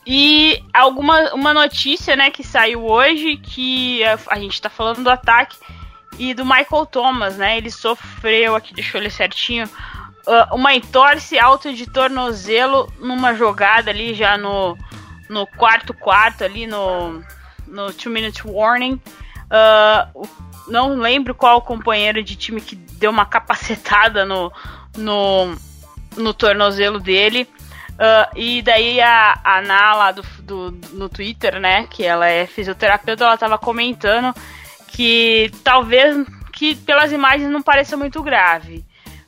E alguma uma notícia, né, que saiu hoje que a, a gente tá falando do ataque e do Michael Thomas, né? Ele sofreu aqui, deixa eu ler certinho, uh, uma entorse alta de tornozelo numa jogada ali já no, no quarto quarto ali no no two minute warning. Uh, não lembro qual companheiro de time que deu uma capacetada no no, no tornozelo dele. Uh, e daí a, a Nala do, do, no Twitter, né, que ela é fisioterapeuta, ela tava comentando que talvez que pelas imagens não pareça muito grave,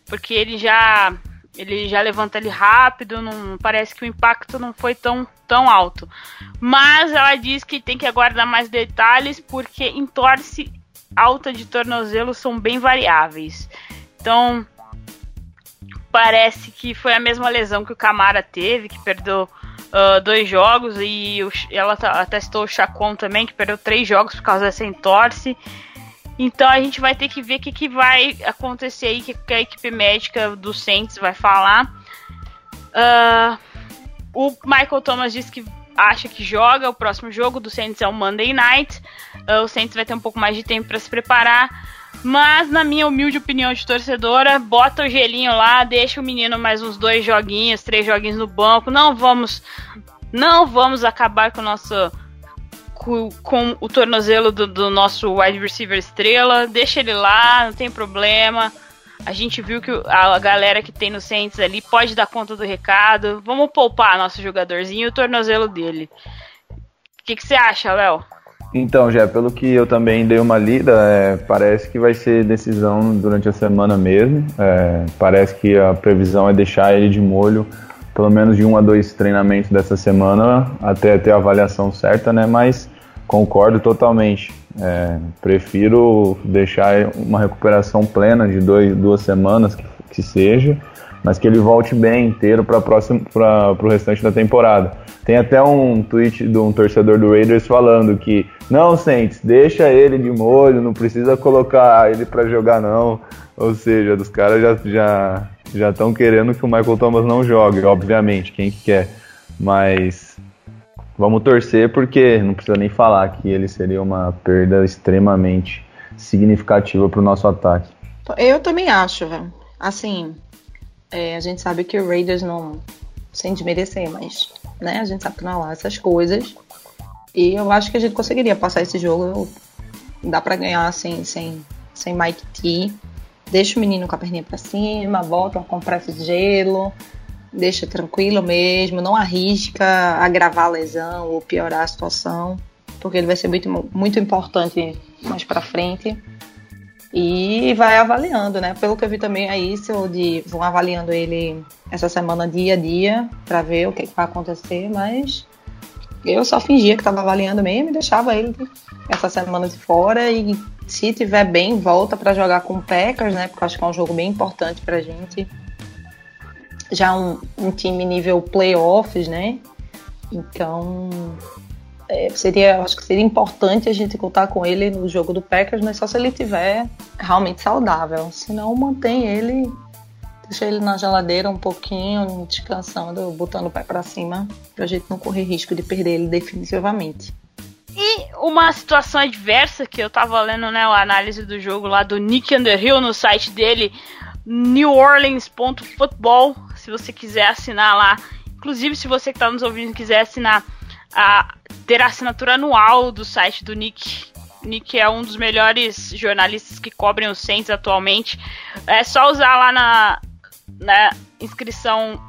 porque ele já ele já levanta ele rápido, não parece que o impacto não foi tão, tão alto. Mas ela diz que tem que aguardar mais detalhes porque entorse alta de tornozelo são bem variáveis. Então, parece que foi a mesma lesão que o Camara teve, que perdeu uh, dois jogos, e o, ela testou o Chacon também, que perdeu três jogos por causa dessa entorse. Então a gente vai ter que ver o que, que vai acontecer aí, que, que a equipe médica do Saints vai falar. Uh, o Michael Thomas disse que acha que joga. O próximo jogo do Saints é o Monday Night. Uh, o Saints vai ter um pouco mais de tempo para se preparar. Mas, na minha humilde opinião de torcedora, bota o gelinho lá, deixa o menino mais uns dois joguinhos, três joguinhos no banco. Não vamos. Não vamos acabar com o nosso. Com, com o tornozelo do, do nosso wide receiver estrela. Deixa ele lá, não tem problema. A gente viu que a galera que tem no Saints ali pode dar conta do recado. Vamos poupar nosso jogadorzinho e o tornozelo dele. O que, que você acha, Léo? Então, já pelo que eu também dei uma lida, é, parece que vai ser decisão durante a semana mesmo. É, parece que a previsão é deixar ele de molho pelo menos de um a dois treinamentos dessa semana até ter a avaliação certa, né? Mas concordo totalmente. É, prefiro deixar uma recuperação plena de dois, duas semanas que, que seja, mas que ele volte bem inteiro para o restante da temporada. Tem até um tweet de um torcedor do Raiders falando que não, Saints, deixa ele de molho, não precisa colocar ele para jogar não. Ou seja, os caras já já já estão querendo que o Michael Thomas não jogue, obviamente, quem quer. Mas vamos torcer porque não precisa nem falar que ele seria uma perda extremamente significativa para o nosso ataque. Eu também acho, velho. Assim, é, a gente sabe que o Raiders não sem desmerecer, mas né? A gente sabe que não é lá essas coisas. E eu acho que a gente conseguiria passar esse jogo. Dá para ganhar assim, sem, sem Mike T. Deixa o menino com a perninha pra cima, volta com compressa de gelo, deixa tranquilo mesmo, não arrisca agravar a lesão ou piorar a situação, porque ele vai ser muito, muito importante mais para frente. E vai avaliando, né? Pelo que eu vi também é isso, de vão avaliando ele essa semana dia a dia para ver o que, que, vai acontecer, mas eu só fingia que estava avaliando mesmo e deixava ele essa semana de fora e se tiver bem, volta para jogar com o Packers, né? Porque acho que é um jogo bem importante pra gente. Já um, um time nível playoffs, né? Então, é, seria, acho que seria importante a gente contar com ele no jogo do Packers, mas só se ele tiver realmente saudável. Senão, mantém ele, deixa ele na geladeira um pouquinho, descansando, botando o pé para cima, pra gente não correr risco de perder ele definitivamente. E uma situação adversa que eu tava lendo, né, a análise do jogo lá do Nick Underhill no site dele, neworleans.football, se você quiser assinar lá. Inclusive, se você que tá nos ouvindo quiser assinar a ter a assinatura anual do site do Nick. Nick é um dos melhores jornalistas que cobrem os Saints atualmente. É só usar lá na, na inscrição,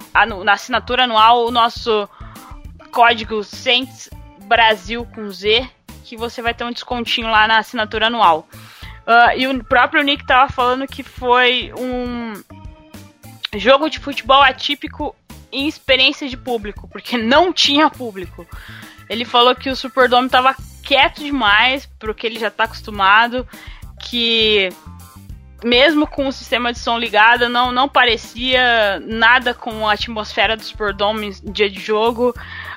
na assinatura anual, o nosso código Saints Brasil com Z, que você vai ter um descontinho lá na assinatura anual. Uh, e o próprio Nick tava falando que foi um jogo de futebol atípico em experiência de público, porque não tinha público. Ele falou que o Superdome tava quieto demais pro que ele já tá acostumado, que mesmo com o sistema de som ligado, não, não parecia nada com a atmosfera do Superdome em dia de jogo.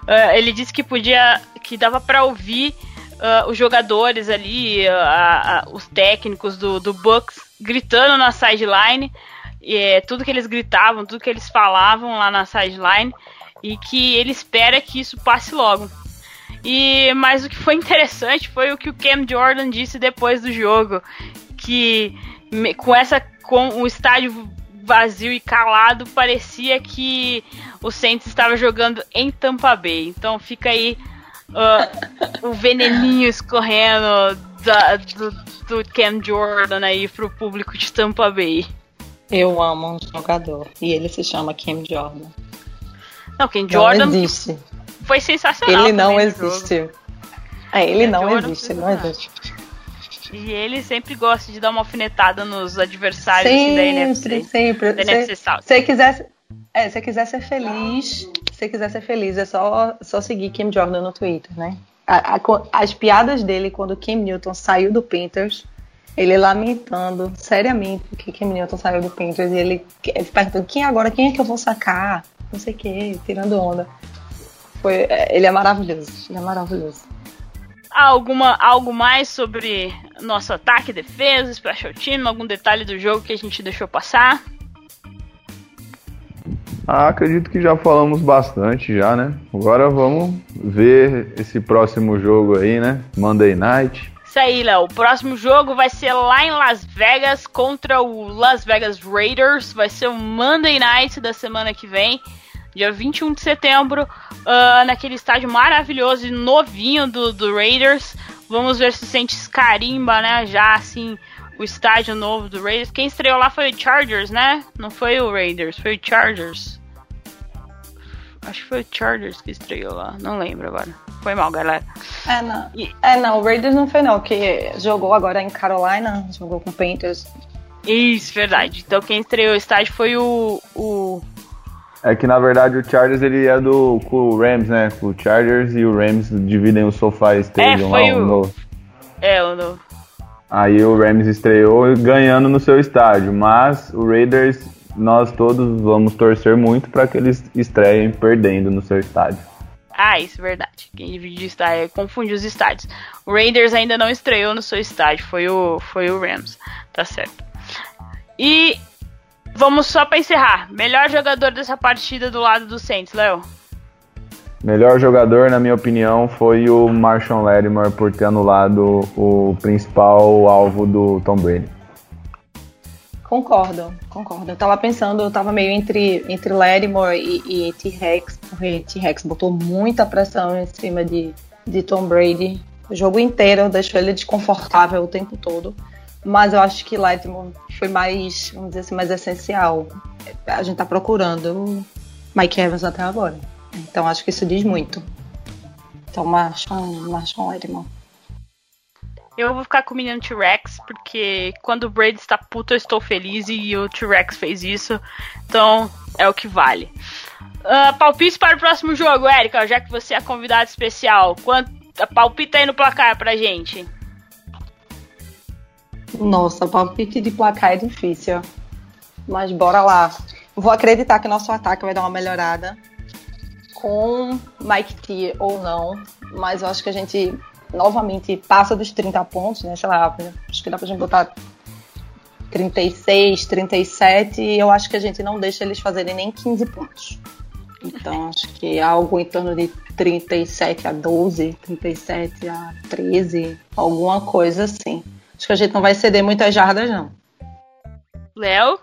Uh, ele disse que podia, que dava para ouvir uh, os jogadores ali, uh, os técnicos do, do Bucks gritando na sideline, e, tudo que eles gritavam, tudo que eles falavam lá na sideline, e que ele espera que isso passe logo. E mas o que foi interessante foi o que o Cam Jordan disse depois do jogo, que com essa com o estádio vazio e calado, parecia que o Saints estava jogando em Tampa Bay. Então fica aí uh, o veneninho escorrendo da, do, do Cam Jordan aí pro público de Tampa Bay. Eu amo um jogador e ele se chama Cam Jordan. Não, Cam Jordan não existe. foi sensacional. Ele não existe. É, ele Cam não Jordan existe, não existe. E ele sempre gosta de dar uma alfinetada nos adversários sempre, da NFC. Sempre, sempre. Se você quiser, é, se quiser ser feliz, se quiser ser feliz, é só, só seguir Kim Jordan no Twitter, né? A, a, as piadas dele quando Kim Newton saiu do Panthers, ele lamentando seriamente que Kim Newton saiu do Panthers e ele, ele perguntando quem agora, quem é que eu vou sacar? Não sei o que, tirando onda. Foi, é, ele é maravilhoso, ele é maravilhoso alguma, algo mais sobre nosso ataque, defesa, special team, algum detalhe do jogo que a gente deixou passar? Ah, acredito que já falamos bastante já, né? Agora vamos ver esse próximo jogo aí, né? Monday Night. Isso aí, Léo. O próximo jogo vai ser lá em Las Vegas contra o Las Vegas Raiders. Vai ser o Monday Night da semana que vem dia 21 de setembro, uh, naquele estádio maravilhoso e novinho do, do Raiders. Vamos ver se sente carimba, né? Já assim, o estádio novo do Raiders. Quem estreou lá foi o Chargers, né? Não foi o Raiders, foi o Chargers. Acho que foi o Chargers que estreou lá, não lembro agora. Foi mal, galera. É, não. E... É, não, o Raiders não foi não, que jogou agora em Carolina, jogou com o Panthers. Isso, verdade. Então quem estreou o estádio foi o, o é que na verdade o Chargers ele é do com o Rams, né? O Chargers e o Rams dividem o SoFi Stadium é, lá, o novo. É, o novo. Aí o Rams estreou ganhando no seu estádio, mas o Raiders nós todos vamos torcer muito para que eles estreiem perdendo no seu estádio. Ah, isso é verdade. Quem divide estádio confunde os estádios. O Raiders ainda não estreou no seu estádio, foi o, foi o Rams. Tá certo. E Vamos só para encerrar. Melhor jogador dessa partida do lado do Saints, Léo? Melhor jogador, na minha opinião, foi o Marshall Lattimore por ter anulado o principal alvo do Tom Brady. Concordo, concordo. Eu tava pensando, eu tava meio entre, entre Lattimore e, e T-Rex, porque T-Rex botou muita pressão em cima de, de Tom Brady. O jogo inteiro deixou ele desconfortável o tempo todo. Mas eu acho que Lightmore foi mais, vamos dizer assim, mais essencial. A gente tá procurando Mike Evans até agora. Então acho que isso diz muito. Então Marshall, Marshall Lightmore. Eu vou ficar com o menino T-Rex, porque quando o Brady está puto, eu estou feliz e o T-Rex fez isso. Então é o que vale. Uh, palpite para o próximo jogo, Érica, já que você é convidado especial. Quanto, palpita aí no placar pra gente. Nossa, palpite de placar é difícil. Mas bora lá. Vou acreditar que nosso ataque vai dar uma melhorada. Com Mike T ou não. Mas eu acho que a gente novamente passa dos 30 pontos, né? Sei lá, acho que dá pra gente botar 36, 37. E eu acho que a gente não deixa eles fazerem nem 15 pontos. Então acho que é algo em torno de 37 a 12, 37 a 13, alguma coisa assim. Acho que a gente não vai ceder muitas jardas, não. Léo?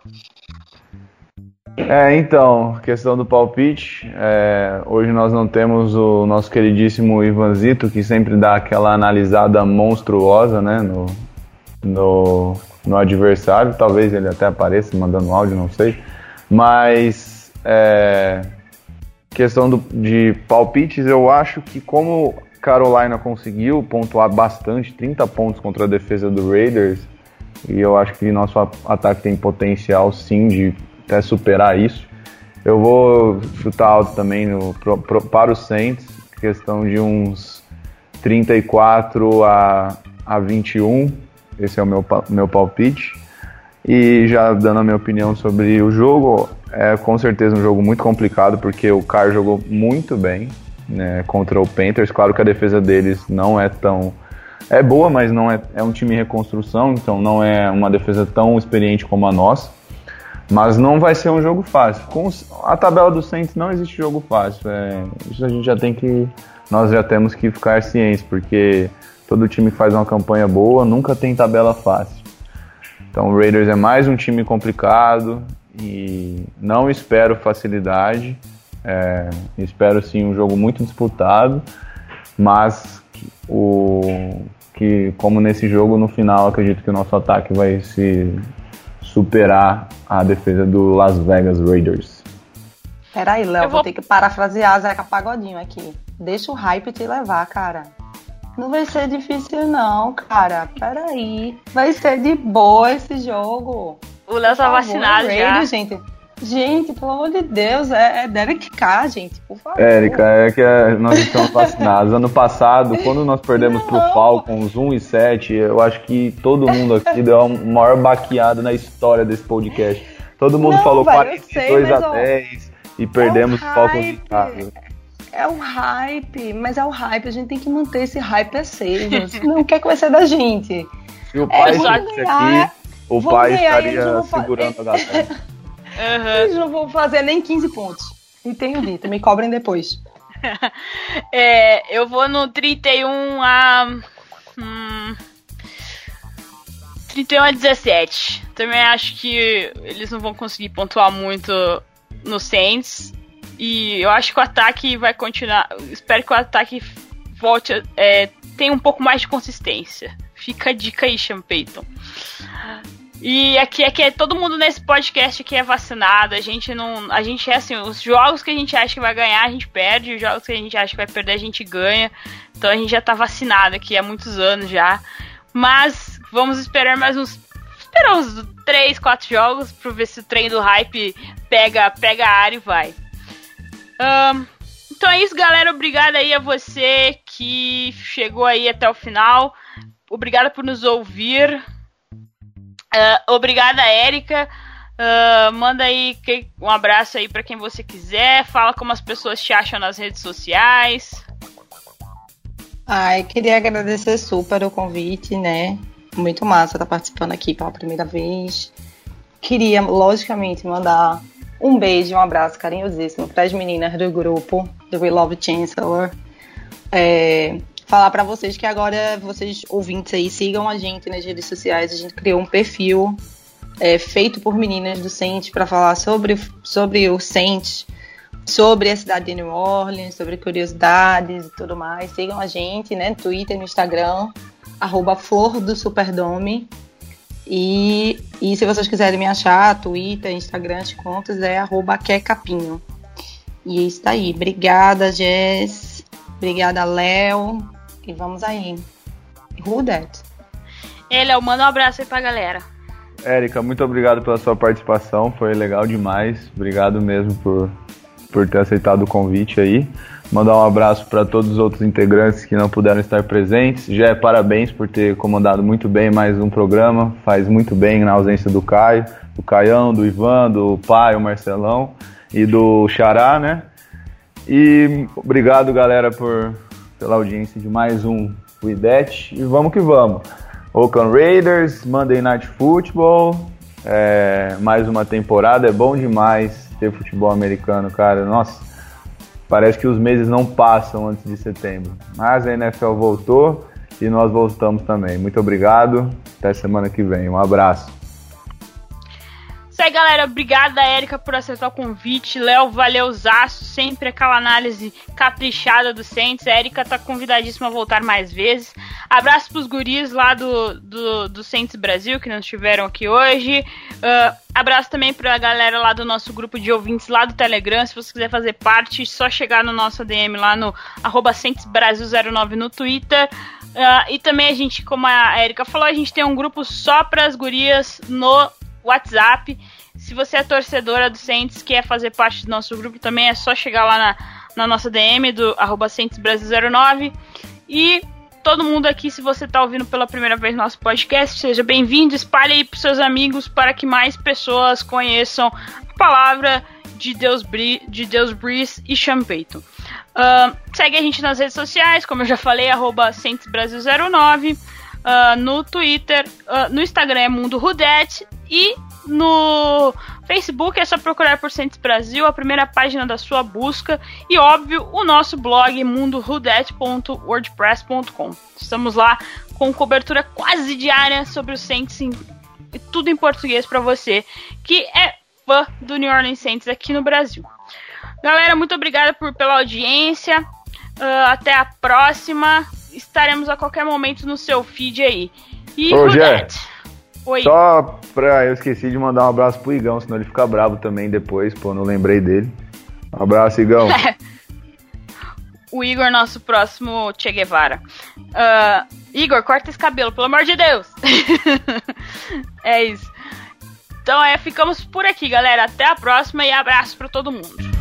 É, então, questão do palpite. É, hoje nós não temos o nosso queridíssimo Ivanzito, que sempre dá aquela analisada monstruosa, né, no, no, no adversário. Talvez ele até apareça mandando áudio, não sei. Mas, é, questão do, de palpites, eu acho que como Carolina conseguiu pontuar bastante, 30 pontos contra a defesa do Raiders, e eu acho que nosso ataque tem potencial sim de até superar isso. Eu vou chutar alto também no, pro, pro, para o Saints, questão de uns 34 a, a 21, esse é o meu, meu palpite. E já dando a minha opinião sobre o jogo, é com certeza um jogo muito complicado, porque o Carr jogou muito bem né, contra o Panthers. Claro que a defesa deles não é tão. É boa, mas não é, é um time em reconstrução, então não é uma defesa tão experiente como a nossa. Mas não vai ser um jogo fácil. Com a tabela do Saints não existe jogo fácil. É, isso a gente já tem que. Nós já temos que ficar cientes, porque todo time que faz uma campanha boa nunca tem tabela fácil. Então o Raiders é mais um time complicado e não espero facilidade. É, espero sim um jogo muito disputado, mas o que como nesse jogo no final acredito que o nosso ataque vai se superar a defesa do Las Vegas Raiders. Peraí, Léo, vou... vou ter que parafrasear Zeca Pagodinho aqui. Deixa o hype te levar, cara. Não vai ser difícil, não, cara. Peraí. Vai ser de boa esse jogo. O Léo tá vacinado já. gente. Gente, pelo amor de Deus, é, é Derek K, gente, por favor. Érica, é que é, nós estamos vacinados. ano passado, quando nós perdemos não. pro Falcons 1 e 7, eu acho que todo mundo aqui deu a maior baqueada na história desse podcast. Todo mundo não, falou velho, 42 sei, a 10 e perdemos é Falcons em casa. É o hype, mas é o hype, a gente tem que manter esse hype aceso. Senão o que é que vai ser da gente? Se o é, pai estivesse aqui, o pai ganhar, estaria segurando a galera. Uhum. Eles não vão fazer nem 15 pontos. E tenho dito, me cobrem depois. é, eu vou no 31 a. Hum, 31 a 17. Também acho que eles não vão conseguir pontuar muito no Saints. E eu acho que o ataque vai continuar. Espero que o ataque volte. É, tenha um pouco mais de consistência. Fica a dica aí, Sean Payton. E aqui, é todo mundo nesse podcast aqui é vacinado. A gente não. A gente é assim, os jogos que a gente acha que vai ganhar, a gente perde. Os jogos que a gente acha que vai perder, a gente ganha. Então a gente já tá vacinado aqui há muitos anos já. Mas vamos esperar mais uns. Esperar uns 3, 4 jogos pra ver se o trem do hype pega, pega a área e vai. Um, então é isso, galera. Obrigado aí a você que chegou aí até o final. Obrigado por nos ouvir. Uh, obrigada, Érica. Uh, manda aí um abraço aí para quem você quiser. Fala como as pessoas te acham nas redes sociais. Ai, queria agradecer super o convite, né? Muito massa estar tá participando aqui pela primeira vez. Queria, logicamente, mandar um beijo, um abraço carinhosíssimo para as meninas do grupo do We Love Chancellor. É, falar para vocês que agora vocês ouvintes aí sigam a gente nas redes sociais. A gente criou um perfil é, feito por meninas do Saints para falar sobre, sobre o Saints, sobre a cidade de New Orleans, sobre curiosidades e tudo mais. Sigam a gente, né, Twitter, no Instagram, arroba Flor do Superdome. E, e se vocês quiserem me achar, Twitter, Instagram, as contas é arroba Capinho. E é isso aí. Obrigada, Jess. Obrigada, Léo. E vamos aí. Who that? Ele, eu mando um abraço aí pra galera. Érica, muito obrigado pela sua participação, foi legal demais. Obrigado mesmo por por ter aceitado o convite aí. Mandar um abraço para todos os outros integrantes que não puderam estar presentes. Já é parabéns por ter comandado muito bem mais um programa. Faz muito bem na ausência do Caio, do Caião, do Ivan, do pai, o Marcelão e do Xará, né? E obrigado, galera, por, pela audiência de mais um Widete. E vamos que vamos. Oakland Raiders, Monday Night Football, é, mais uma temporada. É bom demais ter futebol americano, cara. Nossa, parece que os meses não passam antes de setembro. Mas a NFL voltou e nós voltamos também. Muito obrigado. Até semana que vem. Um abraço. Isso aí, galera. Obrigada, Érica, por aceitar o convite. Léo, valeu, Zaço. Sempre aquela análise caprichada do Saints. Érica tá convidadíssima a voltar mais vezes. Abraço pros guris lá do, do, do Saints Brasil, que não estiveram aqui hoje. Uh, abraço também pra galera lá do nosso grupo de ouvintes lá do Telegram. Se você quiser fazer parte, só chegar no nosso DM lá no arroba Brasil09 no Twitter. Uh, e também a gente, como a Erika falou, a gente tem um grupo só para as gurias no WhatsApp. Se você é torcedora do Saints, quer fazer parte do nosso grupo também, é só chegar lá na, na nossa DM do arroba Brasil09. E todo mundo aqui, se você está ouvindo pela primeira vez nosso podcast, seja bem-vindo, espalhe aí para seus amigos para que mais pessoas conheçam a palavra de Deus, de Deus Breeze e Sean Payton. Uh, segue a gente nas redes sociais, como eu já falei, arroba Brasil09. Uh, no Twitter, uh, no Instagram é Mundo Rudete e no Facebook é só procurar por Centes Brasil, a primeira página da sua busca. E óbvio, o nosso blog mundorudete.wordpress.com. Estamos lá com cobertura quase diária sobre o Saints e tudo em português para você que é fã do New Orleans Saints aqui no Brasil. Galera, muito obrigada por, pela audiência. Uh, até a próxima. Estaremos a qualquer momento no seu feed aí. E Ô. Oi. Só pra. Eu esqueci de mandar um abraço pro Igão, senão ele fica bravo também depois, pô, não lembrei dele. Um abraço, Igão. o Igor, nosso próximo Che Guevara. Uh, Igor, corta esse cabelo, pelo amor de Deus! é isso. Então é, ficamos por aqui, galera. Até a próxima e abraço para todo mundo.